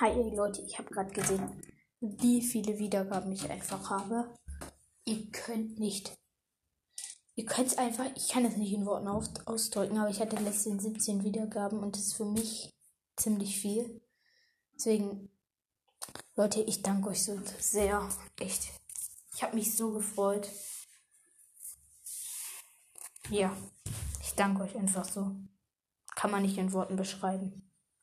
Hi Leute, ich habe gerade gesehen, wie viele Wiedergaben ich einfach habe. Ihr könnt nicht. Ihr könnt es einfach, ich kann es nicht in Worten auf, ausdrücken, aber ich hatte letztens 17 Wiedergaben und das ist für mich ziemlich viel. Deswegen, Leute, ich danke euch so sehr. Echt. Ich habe mich so gefreut. Ja, ich danke euch einfach so. Kann man nicht in Worten beschreiben.